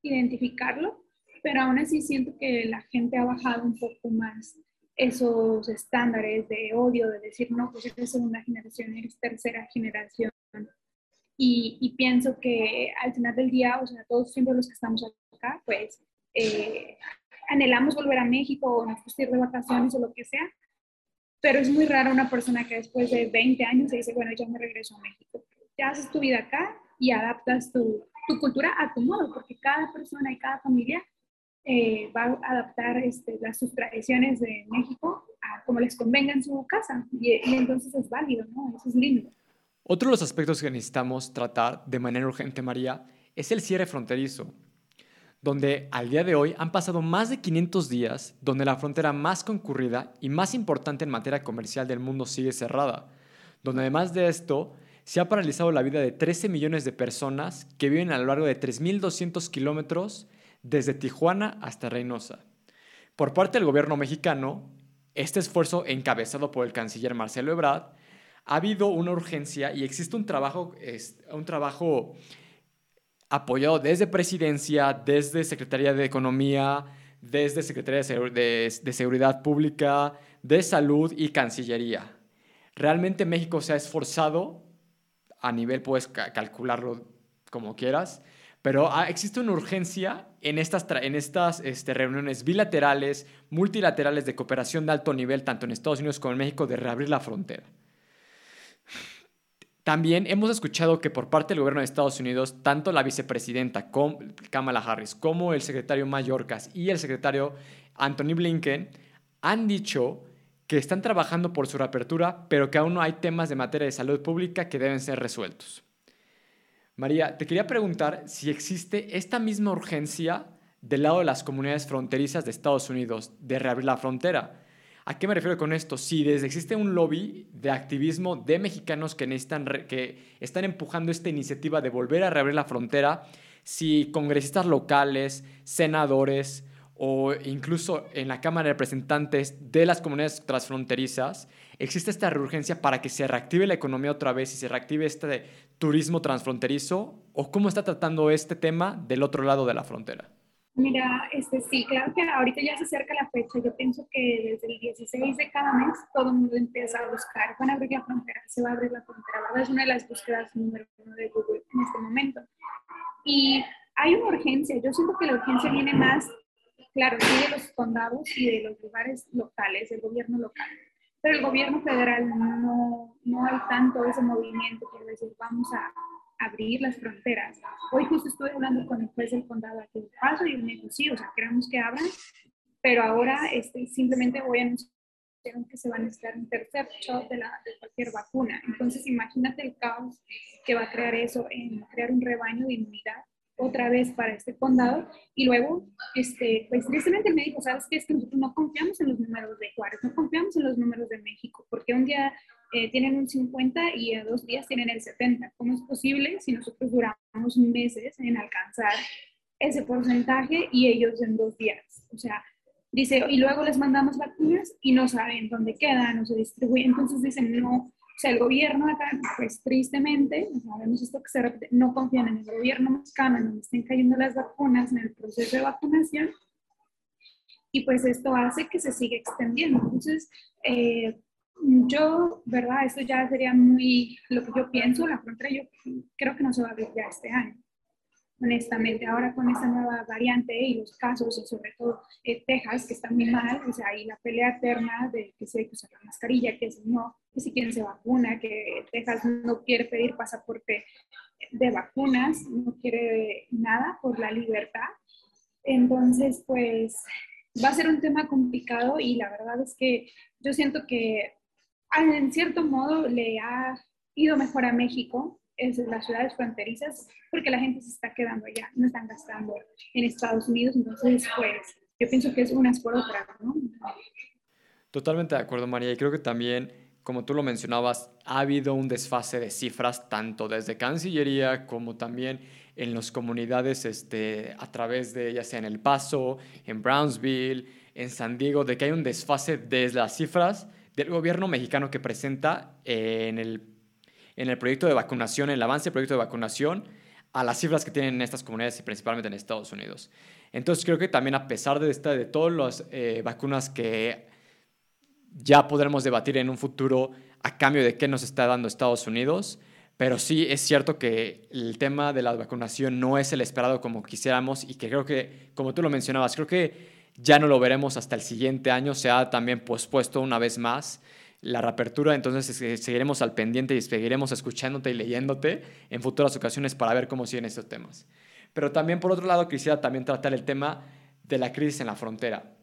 identificarlo pero aún así siento que la gente ha bajado un poco más esos estándares de odio, de decir, no, pues es segunda generación, es tercera generación. Y, y, pienso que al final del día, o sea, todos siempre los que estamos acá, pues eh, anhelamos volver a México o nos ir de vacaciones o lo que sea, pero es muy raro una persona que después de 20 años se dice, bueno, ya me regreso a México. Ya haces tu vida acá y adaptas tu, tu cultura a tu modo, porque cada persona y cada familia eh, va a adaptar este, las, sus tradiciones de México a como les convenga en su casa. Y, entonces es válido, ¿no? Eso es lindo. Otro de los aspectos que necesitamos tratar de manera urgente, María, es el cierre fronterizo, donde al día de hoy han pasado más de 500 días donde la frontera más concurrida y más importante en materia comercial del mundo sigue cerrada, donde además de esto se ha paralizado la vida de 13 millones de personas que viven a lo largo de 3.200 kilómetros desde Tijuana hasta Reynosa. Por parte del gobierno mexicano, este esfuerzo encabezado por el canciller Marcelo Ebrard, ha habido una urgencia y existe un trabajo, un trabajo apoyado desde Presidencia, desde Secretaría de Economía, desde Secretaría de, Seguridad Pública, de Salud y Cancillería. Realmente México se ha esforzado, a nivel puedes calcularlo como quieras, pero existe una urgencia en estas, en estas este, reuniones bilaterales, multilaterales de cooperación de alto nivel, tanto en Estados Unidos como en México, de reabrir la frontera. También hemos escuchado que por parte del gobierno de Estados Unidos, tanto la vicepresidenta Kamala Harris como el secretario Mayorkas y el secretario Anthony Blinken han dicho que están trabajando por su reapertura, pero que aún no hay temas de materia de salud pública que deben ser resueltos. María, te quería preguntar si existe esta misma urgencia del lado de las comunidades fronterizas de Estados Unidos de reabrir la frontera. ¿A qué me refiero con esto? Si existe un lobby de activismo de mexicanos que, necesitan que están empujando esta iniciativa de volver a reabrir la frontera, si congresistas locales, senadores o incluso en la Cámara de Representantes de las comunidades transfronterizas existe esta urgencia para que se reactive la economía otra vez y se reactive este turismo transfronterizo? ¿O cómo está tratando este tema del otro lado de la frontera? Mira, este, sí, claro que ahorita ya se acerca la fecha. Yo pienso que desde el 16 de cada mes todo el mundo empieza a buscar, van a abrir la frontera, se va a abrir la frontera. ¿verdad? Es una de las búsquedas número uno de Google en este momento. Y hay una urgencia. Yo siento que la urgencia viene más, claro, de los condados y de los lugares locales, del gobierno local pero el gobierno federal no, no hay tanto ese movimiento, quiero decir, vamos a abrir las fronteras. Hoy justo estuve hablando con el juez del condado aquí de Paso y me dijo, sí, o sea, queremos que abran, pero ahora este, simplemente voy a anunciar que se va a necesitar un tercer shot de, la, de cualquier vacuna. Entonces, imagínate el caos que va a crear eso en crear un rebaño de inmunidad otra vez para este condado y luego, este, pues tristemente me dijo, ¿sabes qué? Es que nosotros no confiamos en los números de Juárez, no confiamos en los números de México, porque un día eh, tienen un 50 y a dos días tienen el 70. ¿Cómo es posible si nosotros duramos meses en alcanzar ese porcentaje y ellos en dos días? O sea, dice, y luego les mandamos vacunas y no saben dónde quedan o se distribuyen, entonces dicen, no, sea, el gobierno acá, pues tristemente, sabemos esto que se repite, no confían en el gobierno mexicano, en donde estén cayendo las vacunas, en el proceso de vacunación, y pues esto hace que se siga extendiendo. Entonces, eh, yo, ¿verdad? Esto ya sería muy lo que yo pienso, la frontera yo creo que no se va a abrir ya este año. honestamente. Ahora con esta nueva variante y los casos, y sobre todo eh, Texas, que está muy mal, o sea, y la pelea eterna de que si hay que usar la mascarilla, que si no, que si quién se vacuna, que Texas no quiere pedir pasaporte de vacunas, no quiere nada por la libertad. Entonces, pues va a ser un tema complicado y la verdad es que yo siento que en cierto modo le ha ido mejor a México, en las ciudades fronterizas, porque la gente se está quedando allá, no están gastando en Estados Unidos, entonces pues yo pienso que es unas por otras, ¿no? Totalmente de acuerdo, María, y creo que también, como tú lo mencionabas, ha habido un desfase de cifras tanto desde Cancillería como también en las comunidades este, a través de, ya sea en El Paso, en Brownsville, en San Diego, de que hay un desfase de las cifras del gobierno mexicano que presenta en el, en el proyecto de vacunación, en el avance del proyecto de vacunación, a las cifras que tienen en estas comunidades y principalmente en Estados Unidos. Entonces creo que también a pesar de, esta, de todas las eh, vacunas que ya podremos debatir en un futuro a cambio de qué nos está dando Estados Unidos, pero sí es cierto que el tema de la vacunación no es el esperado como quisiéramos y que creo que, como tú lo mencionabas, creo que ya no lo veremos hasta el siguiente año, se ha también pospuesto una vez más la reapertura, entonces seguiremos al pendiente y seguiremos escuchándote y leyéndote en futuras ocasiones para ver cómo siguen estos temas. Pero también, por otro lado, quisiera también tratar el tema de la crisis en la frontera.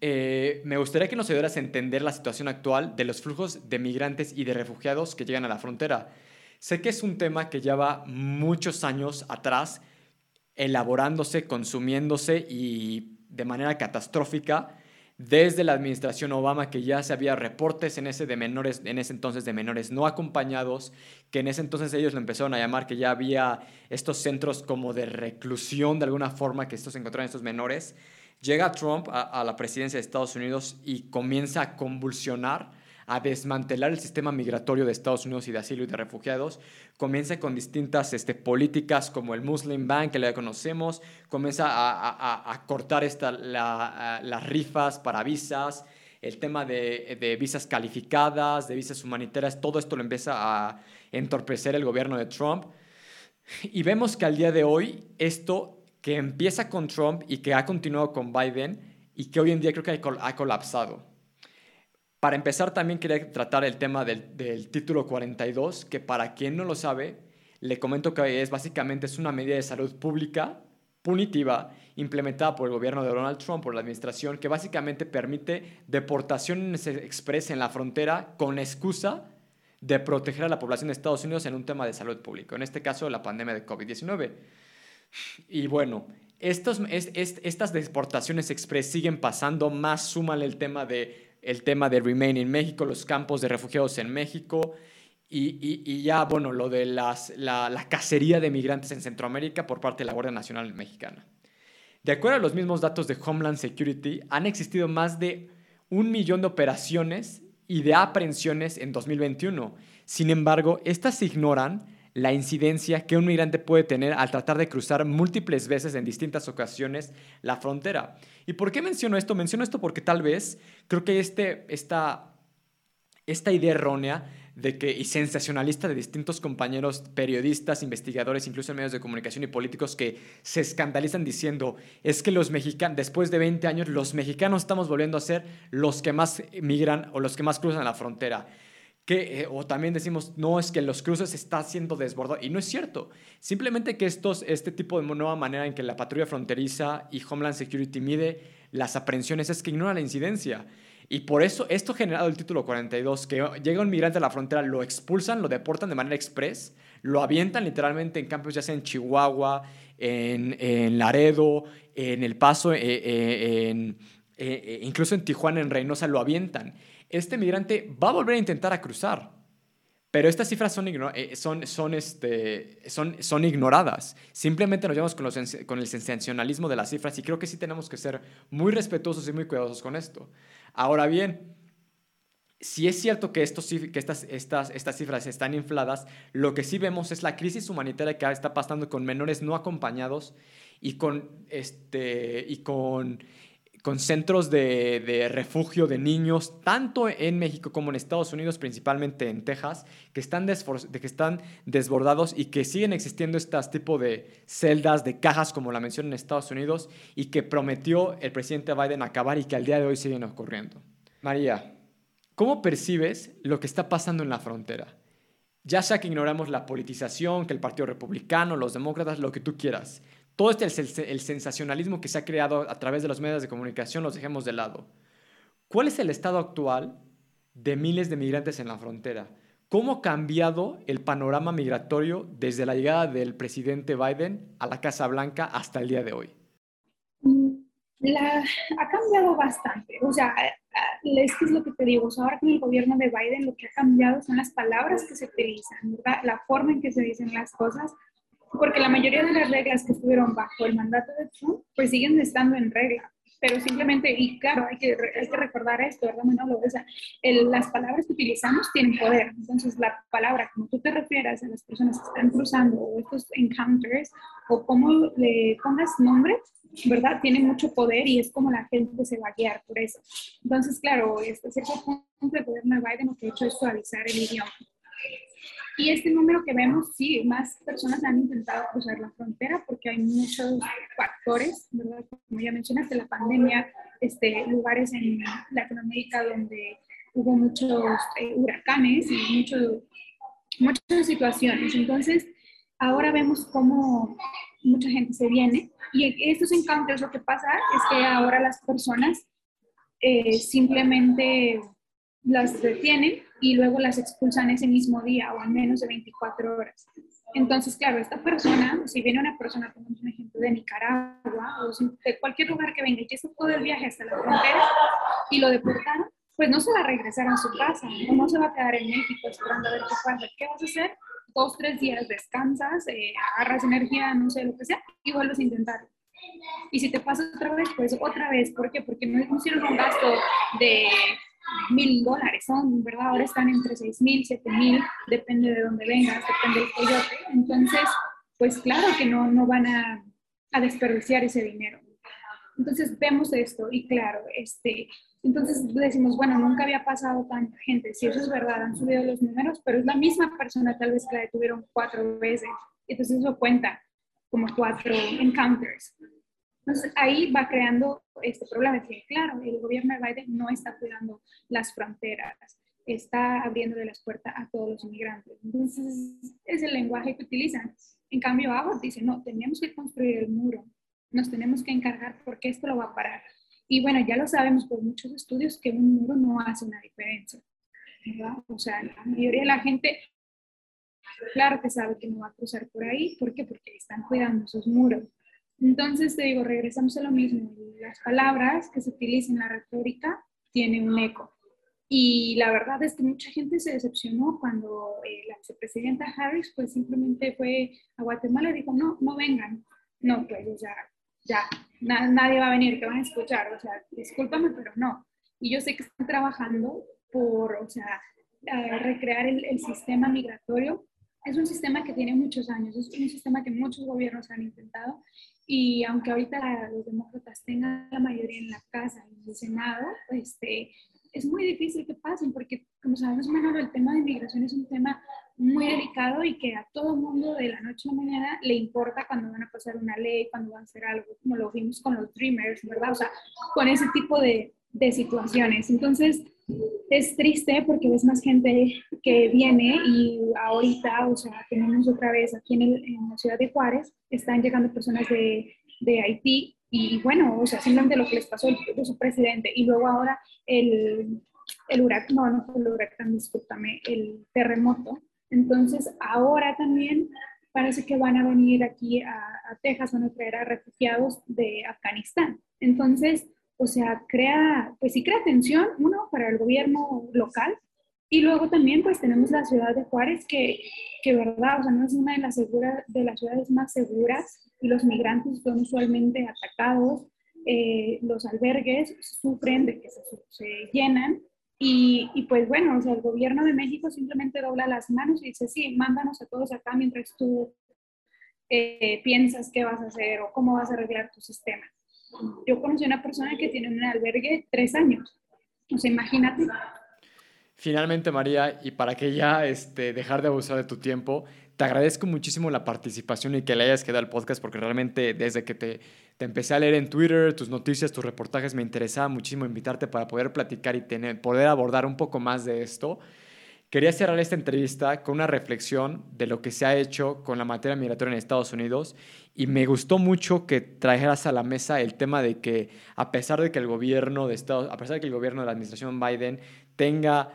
Eh, me gustaría que nos ayudaras a entender la situación actual de los flujos de migrantes y de refugiados que llegan a la frontera. Sé que es un tema que lleva muchos años atrás elaborándose, consumiéndose y de manera catastrófica desde la administración Obama que ya se había reportes en ese de menores en ese entonces de menores no acompañados que en ese entonces ellos lo empezaron a llamar que ya había estos centros como de reclusión de alguna forma que estos encontraron estos menores. Llega Trump a, a la presidencia de Estados Unidos y comienza a convulsionar a desmantelar el sistema migratorio de Estados Unidos y de asilo y de refugiados. Comienza con distintas este, políticas como el Muslim Ban, que ya conocemos, comienza a, cortar esta, las rifas para visas, el tema de, de, visas calificadas, de visas humanitarias, todo esto lo empieza a entorpecer el gobierno de Trump. Y vemos que al día de hoy esto que empieza con Trump y que ha continuado con Biden y que hoy en día creo que ha colapsado. Para empezar, también quería tratar el tema del, título 42, que para quien no lo sabe, le comento que es básicamente es una medida de salud pública punitiva implementada por el gobierno de Donald Trump, por la administración, que básicamente permite deportaciones express en la frontera con excusa de proteger a la población de Estados Unidos en un tema de salud pública, en este caso la pandemia de COVID-19. Y bueno, estas deportaciones express siguen pasando, más súmale el tema de el tema de Remain en México, los campos de refugiados en México y, ya, bueno, lo de las, la, cacería de migrantes en Centroamérica por parte de la Guardia Nacional Mexicana. De acuerdo a los mismos datos de Homeland Security, han existido más de un millón de operaciones y de aprehensiones en 2021. Sin embargo, estas ignoran la incidencia que un migrante puede tener al tratar de cruzar múltiples veces en distintas ocasiones la frontera. ¿Y por qué menciono esto? Menciono esto porque tal vez creo que este, esta, esta idea errónea de que, y sensacionalista de distintos compañeros periodistas, investigadores, incluso en medios de comunicación y políticos que se escandalizan diciendo, es que los mexicanos, después de 20 años, los mexicanos estamos volviendo a ser los que más migran o los que más cruzan la frontera. Eh, o también decimos, no, es que los cruces está siendo desbordado. Y no es cierto. Simplemente que estos, este tipo de nueva manera en que la patrulla fronteriza y Homeland Security mide las aprehensiones es que ignora la incidencia. Y por eso esto generado el título 42, que llega un migrante a la frontera, lo expulsan, lo deportan de manera express, lo avientan literalmente en campos ya sea en Chihuahua, en, Laredo, en El Paso, eh, eh, incluso en Tijuana, en Reynosa, lo avientan este migrante va a volver a intentar a cruzar. Pero estas cifras son, eh, son, son, este, son, son ignoradas. Simplemente nos llevamos con, con el sensacionalismo de las cifras y creo que sí tenemos que ser muy respetuosos y muy cuidadosos con esto. Ahora bien, si es cierto que, estos, que estas, estas, estas cifras están infladas, lo que sí vemos es la crisis humanitaria que está pasando con menores no acompañados y con, este, y con con centros de, refugio de niños, tanto en México como en Estados Unidos, principalmente en Texas, que están, que están desbordados y que siguen existiendo estas tipo de celdas, de cajas, como la mencioné en Estados Unidos, y que prometió el presidente Biden acabar y que al día de hoy siguen ocurriendo. María, ¿cómo percibes lo que está pasando en la frontera? Ya sea que ignoramos la politización, que el Partido Republicano, los demócratas, lo que tú quieras todo este el, sensacionalismo que se ha creado a través de los medios de comunicación los dejemos de lado. ¿Cuál es el estado actual de miles de migrantes en la frontera? ¿Cómo ha cambiado el panorama migratorio desde la llegada del presidente Biden a la Casa Blanca hasta el día de hoy? Mm, ha cambiado bastante. O sea, es que es lo que te digo. ahora con el gobierno de Biden lo que ha cambiado son las palabras que se utilizan, la forma en que se dicen las cosas porque la mayoría de las reglas que estuvieron bajo el mandato de Trump, pues siguen estando en regla. Pero simplemente, y claro, hay que, hay que recordar esto, ¿verdad, Manolo? O sea, las palabras que utilizamos tienen poder. Entonces, la palabra, como tú te refieras a las personas que están cruzando o estos encounters, o cómo le pongas nombre, ¿verdad? Tiene mucho poder y es como la gente se va a guiar por eso. Entonces, claro, este cierto punto el gobierno de Biden lo que ha hecho es suavizar el idioma. Y este número que vemos, sí, más personas han intentado cruzar la frontera porque hay muchos factores, ¿verdad? Como ya mencionaste, la pandemia, este, lugares en Latinoamérica donde hubo muchos eh, huracanes y mucho, muchas situaciones. Entonces, ahora vemos cómo mucha gente se viene y estos encuentros lo que pasa es que ahora las personas eh, simplemente las detienen y luego las expulsan ese mismo día o en menos de 24 horas. Entonces, claro, esta persona, si viene una persona, como un ejemplo de Nicaragua o de cualquier lugar que venga y hizo todo el viaje hasta la frontera y lo deportaron, pues no se va a regresar a su casa, no, no se va a quedar en México esperando a ver qué pasa. ¿Qué vas a hacer? Dos, tres días descansas, eh, agarras energía, no sé, lo que sea, y vuelves a intentarlo. Y si te pasa otra vez, pues otra vez. ¿Por qué? Porque no hicieron un gasto de mil dólares son, ¿verdad? Ahora están entre seis mil, siete mil, depende de dónde vengas, depende del coyote. Entonces, pues claro que no, no van a, a desperdiciar ese dinero. Entonces vemos esto y claro, este, entonces decimos, bueno, nunca había pasado tanta gente, si eso es verdad, han subido los números, pero es la misma persona tal vez que la detuvieron cuatro veces, entonces eso cuenta como cuatro encounters. Entonces ahí va creando este problema, que claro, el gobierno de Biden no está cuidando las fronteras, está abriendo las puertas a todos los inmigrantes. Entonces es el lenguaje que utilizan. En cambio, Abbott dice, no, tenemos que construir el muro, nos tenemos que encargar porque esto lo va a parar. Y bueno, ya lo sabemos por muchos estudios que un muro no hace una diferencia. O sea, la mayoría de la gente, claro que sabe que no va a cruzar por ahí. ¿Por qué? Porque están cuidando esos muros. Entonces, te digo, regresamos a lo mismo. Las palabras que se utilizan en la retórica tienen un eco. Y la verdad es que mucha gente se decepcionó cuando eh, la vicepresidenta Harris pues simplemente fue a Guatemala y dijo, no, no vengan. No, pues ya, ya, nadie va a venir, te van a escuchar. O sea, discúlpame, pero no. Y yo sé que están trabajando por, o sea, recrear el, el sistema migratorio. Es un sistema que tiene muchos años, es un sistema que muchos gobiernos han intentado y aunque ahorita los demócratas tengan la mayoría en la casa y en el Senado, este, es muy difícil que pasen, porque como sabemos, Manolo, el tema de inmigración es un tema muy delicado y que a todo mundo de la noche a la mañana le importa cuando van a pasar una ley, cuando van a hacer algo, como lo vimos con los Dreamers, ¿verdad? O sea, con ese tipo de, de situaciones. Entonces, es triste porque ves más gente que viene y ahorita, o sea, tenemos otra vez aquí en, la ciudad de Juárez, están llegando personas de, de, Haití y bueno, o sea, simplemente lo que les pasó a su presidente y luego ahora el, el huracán, no, no fue el huracán, discúlpame, el terremoto. Entonces, ahora también parece que van a venir aquí a, a Texas, van a traer a refugiados de Afganistán. Entonces, o sea, crea, pues sí crea tensión, uno, para el gobierno local, y luego también pues tenemos la ciudad de Juárez, que, que verdad, o sea, no es una de las, seguras, de las ciudades más seguras, y los migrantes son usualmente atacados, eh, los albergues sufren de que se, se llenan, y, y, pues bueno, o sea, el gobierno de México simplemente dobla las manos y dice, sí, mándanos a todos acá mientras tú eh, piensas qué vas a hacer o cómo vas a arreglar tu sistema. Yo conocí a una persona que tiene un albergue tres años. O sea, imagínate. Finalmente, María, y para que ya este, dejar de abusar de tu tiempo, te agradezco muchísimo la participación y que le hayas quedado al podcast porque realmente desde que te, te, empecé a leer en Twitter, tus noticias, tus reportajes, me interesaba muchísimo invitarte para poder platicar y tener, poder abordar un poco más de esto. Quería cerrar esta entrevista con una reflexión de lo que se ha hecho con la materia migratoria en Estados Unidos y me gustó mucho que trajeras a la mesa el tema de que a pesar de que el gobierno de Estados, a pesar de que el gobierno de la administración Biden tenga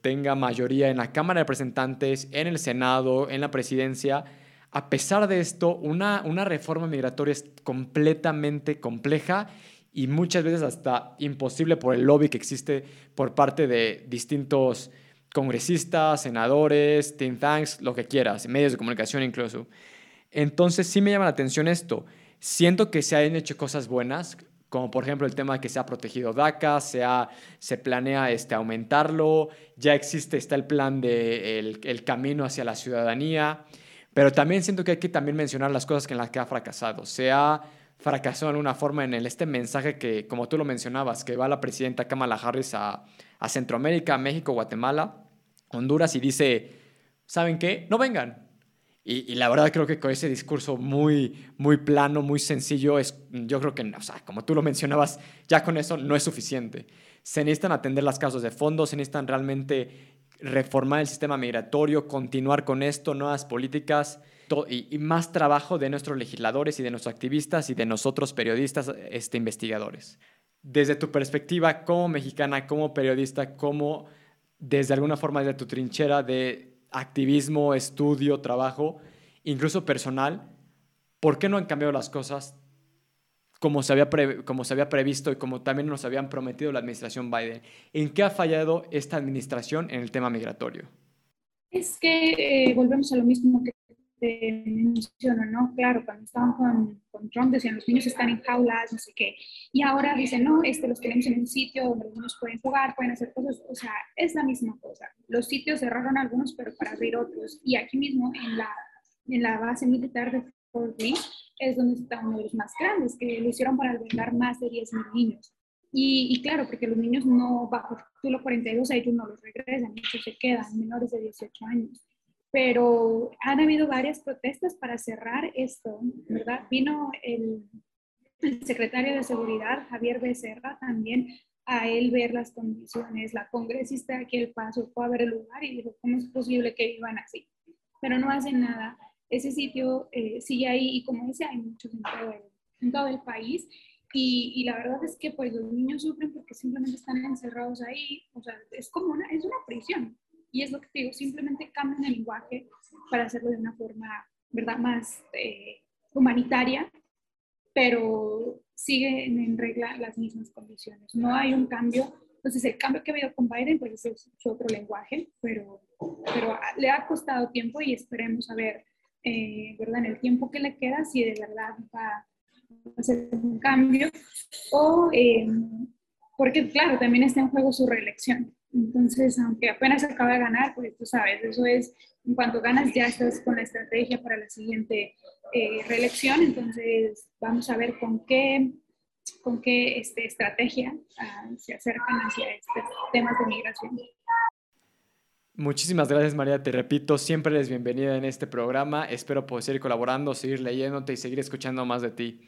tenga mayoría en la Cámara de Representantes, en el Senado, en la presidencia. A pesar de esto, una, una reforma migratoria es completamente compleja y muchas veces hasta imposible por el lobby que existe por parte de distintos congresistas, senadores, think tanks, lo que quieras, medios de comunicación incluso. Entonces sí me llama la atención esto. Siento que se han hecho cosas buenas, como por ejemplo el tema de que se ha protegido DACA, se, se planea este, aumentarlo, ya existe, está el plan de el, camino hacia la ciudadanía, pero también siento que hay que también mencionar las cosas en las que ha fracasado. Se ha fracasado de alguna forma en el, este mensaje que, como tú lo mencionabas, que va la presidenta Kamala Harris a, a Centroamérica, México, Guatemala, Honduras y dice, ¿saben qué? No vengan, y, la verdad creo que con ese discurso muy, muy plano, muy sencillo, es, yo creo que, o sea, como tú lo mencionabas, ya con eso no es suficiente. Se necesitan atender las causas de fondo, se necesitan realmente reformar el sistema migratorio, continuar con esto, nuevas políticas y, más trabajo de nuestros legisladores y de nuestros activistas y de nosotros periodistas, este, investigadores. Desde tu perspectiva como mexicana, como periodista, como desde alguna forma de tu trinchera de activismo, estudio, trabajo, incluso personal, ¿por qué no han cambiado las cosas como se había, como se había previsto y como también nos habían prometido la administración Biden? ¿En qué ha fallado esta administración en el tema migratorio? Es que eh, volvemos a lo mismo que menciono, ¿no? Claro, cuando estaban con, con, Trump decían los niños están en jaulas, no sé qué, y ahora dicen, no, este, los tenemos en un sitio donde los niños pueden jugar, pueden hacer cosas, o sea, es la misma cosa. Los sitios cerraron algunos, pero para abrir otros, y aquí mismo en la, en la base militar de Fort Lee es donde está uno de los más grandes, que lo hicieron para albergar más de 10.000 niños. Y, y, claro, porque los niños no, bajo título 42, ellos no los regresan, ellos se quedan menores de 18 años pero han habido varias protestas para cerrar esto, ¿verdad? Vino el, secretario de Seguridad, Javier Becerra, también a él ver las condiciones. La congresista aquí el paso fue a ver el lugar y dijo, ¿cómo es posible que vivan así? Pero no hacen nada. Ese sitio eh, sigue ahí y como dice, hay muchos en todo el, en todo el país. Y, y, la verdad es que pues los niños sufren porque simplemente están encerrados ahí. O sea, es como una, es una prisión. Y es lo que te digo, simplemente cambian el lenguaje para hacerlo de una forma, ¿verdad?, más eh, humanitaria, pero siguen en regla las mismas condiciones. No hay un cambio. Entonces, el cambio que ha habido con Biden, pues es, otro lenguaje, pero, pero le ha costado tiempo y esperemos a ver, eh, ¿verdad?, en el tiempo que le queda, si de verdad va a hacer un cambio o... Eh, porque claro, también está en juego su reelección. Entonces, aunque apenas acaba de ganar, pues tú sabes, eso es, en cuanto ganas ya estás con la estrategia para la siguiente eh, reelección, entonces vamos a ver con qué, con qué este, estrategia ah, se acercan hacia estos temas de migración. Muchísimas gracias María, te repito, siempre eres bienvenida en este programa, espero poder seguir colaborando, seguir leyéndote y seguir escuchando más de ti.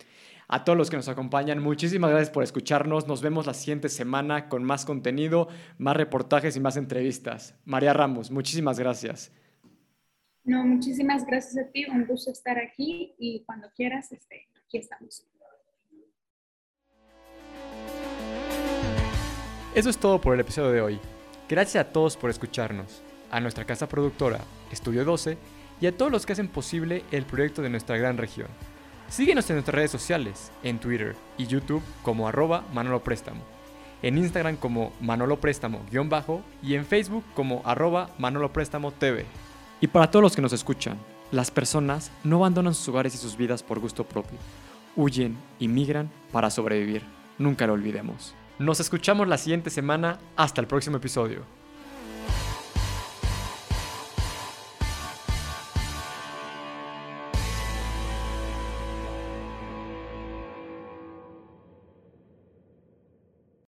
A todos los que nos acompañan, muchísimas gracias por escucharnos. Nos vemos la siguiente semana con más contenido, más reportajes y más entrevistas. María Ramos, muchísimas gracias. No, muchísimas gracias a ti. Un gusto estar aquí y cuando quieras, este, aquí estamos. Eso es todo por el episodio de hoy. Gracias a todos por escucharnos, a nuestra casa productora, Estudio 12, y a todos los que hacen posible el proyecto de nuestra gran región. Síguenos en nuestras redes sociales, en Twitter y YouTube como arroba Manolo Préstamo, en Instagram como Manolo Préstamo-bajo y en Facebook como arroba Manolo Préstamo TV. Y para todos los que nos escuchan, las personas no abandonan sus hogares y sus vidas por gusto propio. Huyen y migran para sobrevivir. Nunca lo olvidemos. Nos escuchamos la siguiente semana. Hasta el próximo episodio.